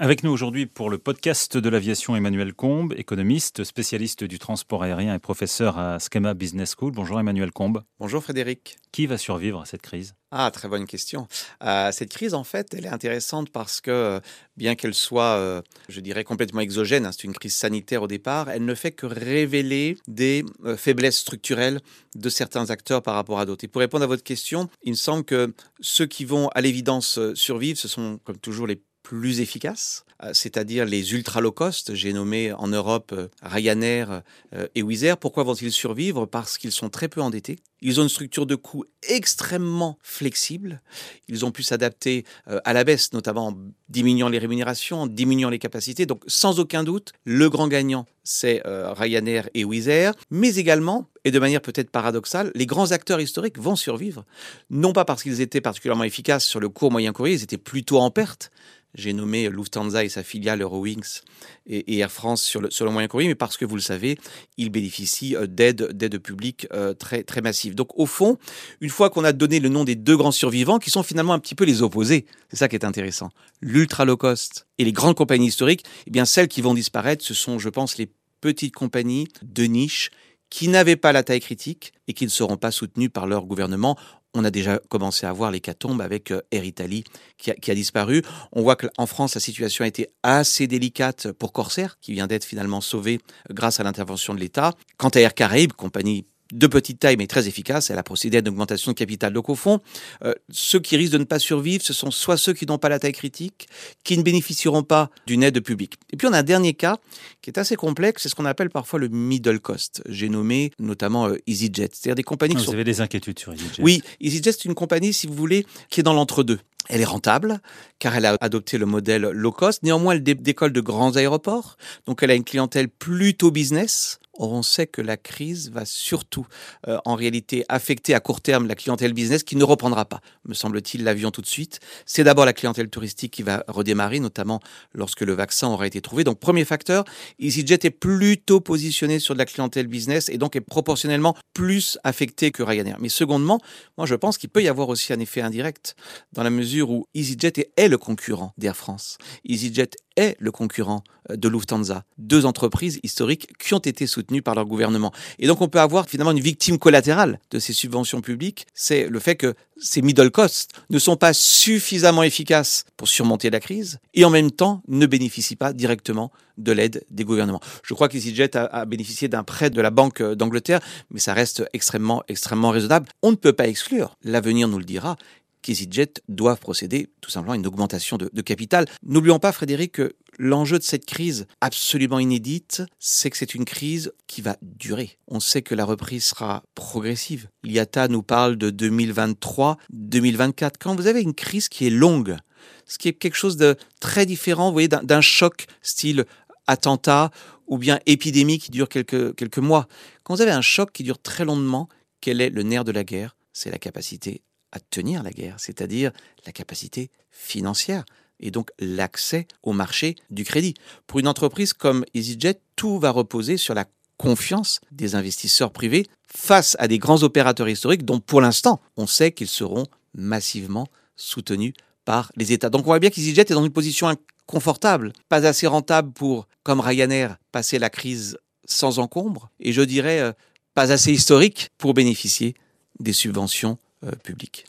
Avec nous aujourd'hui pour le podcast de l'aviation Emmanuel Combe, économiste, spécialiste du transport aérien et professeur à Schema Business School. Bonjour Emmanuel Combe. Bonjour Frédéric. Qui va survivre à cette crise? Ah, très bonne question. Euh, cette crise, en fait, elle est intéressante parce que, bien qu'elle soit, euh, je dirais, complètement exogène, hein, c'est une crise sanitaire au départ, elle ne fait que révéler des euh, faiblesses structurelles de certains acteurs par rapport à d'autres. Et pour répondre à votre question, il me semble que ceux qui vont à l'évidence survivre, ce sont comme toujours les plus efficaces, euh, c'est-à-dire les ultra low cost. J'ai nommé en Europe euh, Ryanair euh, et Wizz Air. Pourquoi vont-ils survivre? Parce qu'ils sont très peu endettés. Ils ont une structure de coûts extrêmement flexible. Ils ont pu s'adapter à la baisse, notamment en diminuant les rémunérations, en diminuant les capacités. Donc, sans aucun doute, le grand gagnant, c'est Ryanair et Wizz Air. Mais également, et de manière peut-être paradoxale, les grands acteurs historiques vont survivre. Non pas parce qu'ils étaient particulièrement efficaces sur le court moyen courrier, ils étaient plutôt en perte, j'ai nommé Lufthansa et sa filiale Eurowings et, Air France sur le, sur le moyen courrier, mais parce que vous le savez, ils bénéficient euh, d'aides d'aide publiques euh, très, très massives. Donc au fond, une fois qu'on a donné le nom des deux grands survivants, qui sont finalement un petit peu les opposés, c'est ça qui est intéressant, l'ultra low cost et les grandes compagnies historiques, eh bien celles qui vont disparaître, ce sont, je pense, les petites compagnies de niche qui n'avaient pas la taille critique et qui ne seront pas soutenues par leur gouvernement. On a déjà commencé à voir l'hécatombe avec euh, Air Italy qui a, disparu. On voit qu'en France, la situation a été assez délicate pour Corsair, qui vient d'être finalement sauvé grâce à l'intervention de l'État. Quant à Air Caraïbes, compagnie de petite taille mais très efficace. Elle a procédé à une augmentation de capital. Donc au fond, euh, ceux qui risquent de ne pas survivre, ce sont soit ceux qui n'ont pas la taille critique, qui ne bénéficieront pas d'une aide publique. Et puis on a un dernier cas qui est assez complexe, c'est ce qu'on appelle parfois le middle cost. J'ai nommé notamment euh, EasyJet, c'est-à-dire des compagnies qui ah, Vous avez des inquiétudes sur EasyJet Oui, EasyJet c'est une compagnie, si vous voulez, qui est dans l'entre-deux. Elle est rentable car elle a adopté le modèle low cost. Néanmoins, elle décolle de grands aéroports, donc elle a une clientèle plutôt business. On sait que la crise va surtout, euh, en réalité, affecter à court terme la clientèle business qui ne reprendra pas, me semble-t-il, l'avion tout de suite. C'est d'abord la clientèle touristique qui va redémarrer, notamment lorsque le vaccin aura été trouvé. Donc, premier facteur, EasyJet est plutôt positionné sur de la clientèle business et donc est proportionnellement plus affecté que Ryanair. Mais secondement, moi, je pense qu'il peut y avoir aussi un effet indirect dans la mesure où EasyJet est le concurrent d'Air France. EasyJet est le concurrent euh, de Lufthansa, deux entreprises historiques qui ont été soutenues par leur gouvernement. Et donc on peut avoir finalement une victime collatérale de ces subventions publiques, c'est le fait que ces middle costs ne sont pas suffisamment efficaces pour surmonter la crise et en même temps ne bénéficient pas directement de l'aide des gouvernements. Je crois qu'EasyJet a, a bénéficié d'un prêt de la Banque d'Angleterre, mais ça reste extrêmement, extrêmement raisonnable. On ne peut pas exclure, l'avenir nous le dira, qu'EasyJet doivent procéder tout simplement à une augmentation de, capital. N'oublions pas, Frédéric, que l'enjeu de cette crise absolument inédite, c'est que c'est une crise qui va durer. On sait que la reprise sera progressive. L'IATA nous parle de 2023-2024. Quand vous avez une crise qui est longue, ce qui est quelque chose de très différent, vous voyez, d'un choc style attentat ou bien épidémie qui dure quelques, quelques mois. Quand vous avez un choc qui dure très longuement, quel est le nerf de la guerre? C'est la capacité à tenir la guerre, c'est-à-dire la capacité financière et donc l'accès au marché du crédit. Pour une entreprise comme EasyJet, tout va reposer sur la confiance des investisseurs privés face à des grands opérateurs historiques dont pour l'instant on sait qu'ils seront massivement soutenus par les États. Donc on voit bien qu'EasyJet est dans une position inconfortable, pas assez rentable pour, comme Ryanair, passer la crise sans encombre, et je dirais euh, pas assez historique pour bénéficier des subventions euh.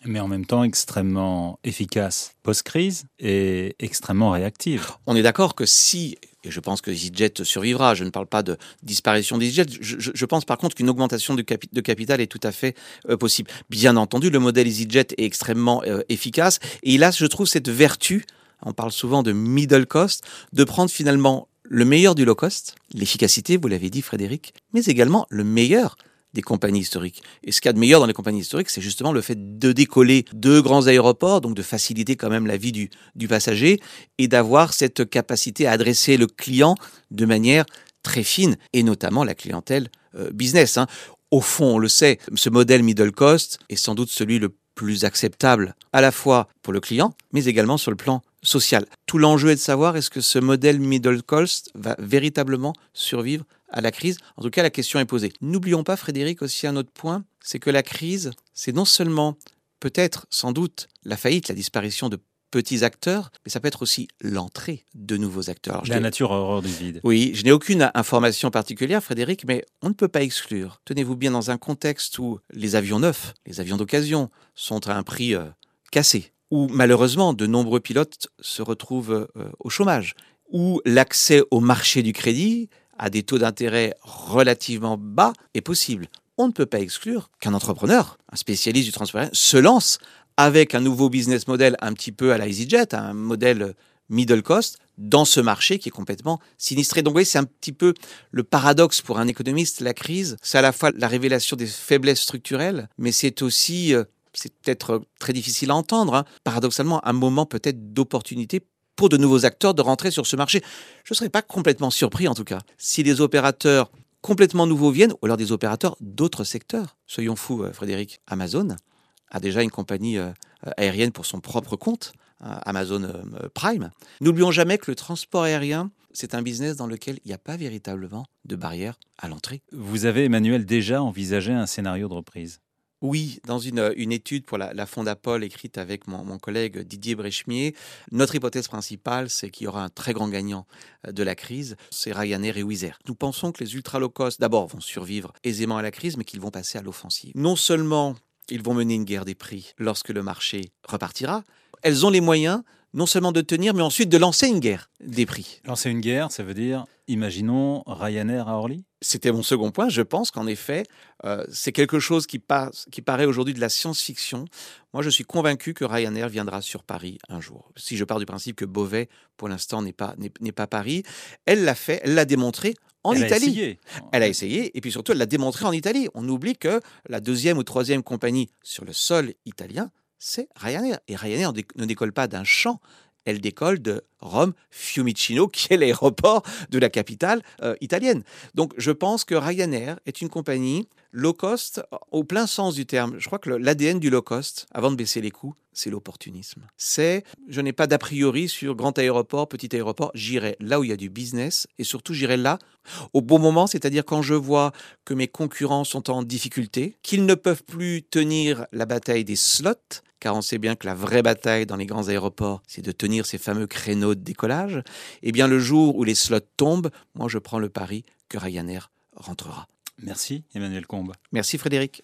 Mais en même temps extrêmement efficace post-crise et extrêmement réactive. On est d'accord que si, et je pense que EasyJet survivra, je ne parle pas de disparition d'EasyJet, je, je, pense par contre qu'une augmentation de, de, capital est tout à fait euh, possible. Bien entendu, le modèle EasyJet est extrêmement euh, efficace et il a, je trouve, cette vertu, on parle souvent de middle cost, de prendre finalement le meilleur du low cost, l'efficacité, vous l'avez dit Frédéric, mais également le meilleur des compagnies historiques. Et ce qu'il y a de meilleur dans les compagnies historiques, c'est justement le fait de décoller deux grands aéroports, donc de faciliter quand même la vie du, du passager et d'avoir cette capacité à adresser le client de manière très fine, et notamment la clientèle euh, business. Hein. Au fond, on le sait, ce modèle middle cost est sans doute celui le plus acceptable à la fois pour le client, mais également sur le plan social. Tout l'enjeu est de savoir est-ce que ce modèle middle cost va véritablement survivre à la crise. En tout cas, la question est posée. N'oublions pas, Frédéric, aussi un autre point, c'est que la crise, c'est non seulement peut-être, sans doute, la faillite, la disparition de petits acteurs, mais ça peut être aussi l'entrée de nouveaux acteurs. la nature horreur du vide. Oui, je n'ai aucune information particulière, Frédéric, mais on ne peut pas exclure. Tenez-vous bien dans un contexte où les avions neufs, les avions d'occasion, sont à un prix euh, cassé, où malheureusement de nombreux pilotes se retrouvent euh, au chômage, où l'accès au marché du crédit à des taux d'intérêt relativement bas est possible. On ne peut pas exclure qu'un entrepreneur, un spécialiste du transport aérien, se lance avec un nouveau business model un petit peu à la EasyJet, un modèle middle cost, dans ce marché qui est complètement sinistré. Donc, vous voyez, c'est un petit peu le paradoxe pour un économiste. La crise, c'est à la fois la révélation des faiblesses structurelles, mais c'est aussi, euh, c'est peut-être très difficile à entendre, hein, paradoxalement, un moment peut-être d'opportunité pour de nouveaux acteurs de rentrer sur ce marché. Je ne serais pas complètement surpris, en tout cas, si des opérateurs complètement nouveaux viennent, ou alors des opérateurs d'autres secteurs. Soyons fous, euh, Frédéric. Amazon a déjà une compagnie euh, aérienne pour son propre compte, euh, Amazon Prime. N'oublions jamais que le transport aérien, c'est un business dans lequel il n'y a pas véritablement de barrière à l'entrée. Vous avez, Emmanuel, déjà envisagé un scénario de reprise? Oui, dans une, une, étude pour la, la Fondapol écrite avec mon, mon collègue Didier Brechemier, notre hypothèse principale, c'est qu'il y aura un très grand gagnant euh, de la crise, c'est Ryanair et Wizz. Nous pensons que les ultra low cost, d'abord, vont survivre aisément à la crise, mais qu'ils vont passer à l'offensive. Non seulement ils vont mener une guerre des prix lorsque le marché repartira, elles ont les moyens non seulement de tenir, mais ensuite de lancer une guerre des prix. Lancer une guerre, ça veut dire, imaginons Ryanair à Orly? C'était mon second point. Je pense qu'en effet, euh, c'est quelque chose qui, passe, qui paraît aujourd'hui de la science-fiction. Moi, je suis convaincu que Ryanair viendra sur Paris un jour. Si je pars du principe que Beauvais, pour l'instant, n'est pas, n'est, pas Paris, elle l'a fait, elle l'a démontré en elle Italie. A essayé. Elle a essayé, et puis surtout, elle l'a démontré en Italie. On oublie que la deuxième ou troisième compagnie sur le sol italien, c'est Ryanair. Et Ryanair ne décolle pas d'un champ, elle décolle de Rome Fiumicino, qui est l'aéroport de la capitale euh, italienne. Donc je pense que Ryanair est une compagnie low cost au plein sens du terme. Je crois que l'ADN du low cost, avant de baisser les coûts, c'est l'opportunisme. C'est, je n'ai pas d'a priori sur grand aéroport, petit aéroport, j'irai là où il y a du business et surtout j'irai là au bon moment, c'est-à-dire quand je vois que mes concurrents sont en difficulté, qu'ils ne peuvent plus tenir la bataille des slots, car on sait bien que la vraie bataille dans les grands aéroports, c'est de tenir ces fameux créneaux de décollage, eh bien le jour où les slots tombent, moi je prends le pari que Ryanair rentrera. Merci Emmanuel Combe. Merci Frédéric.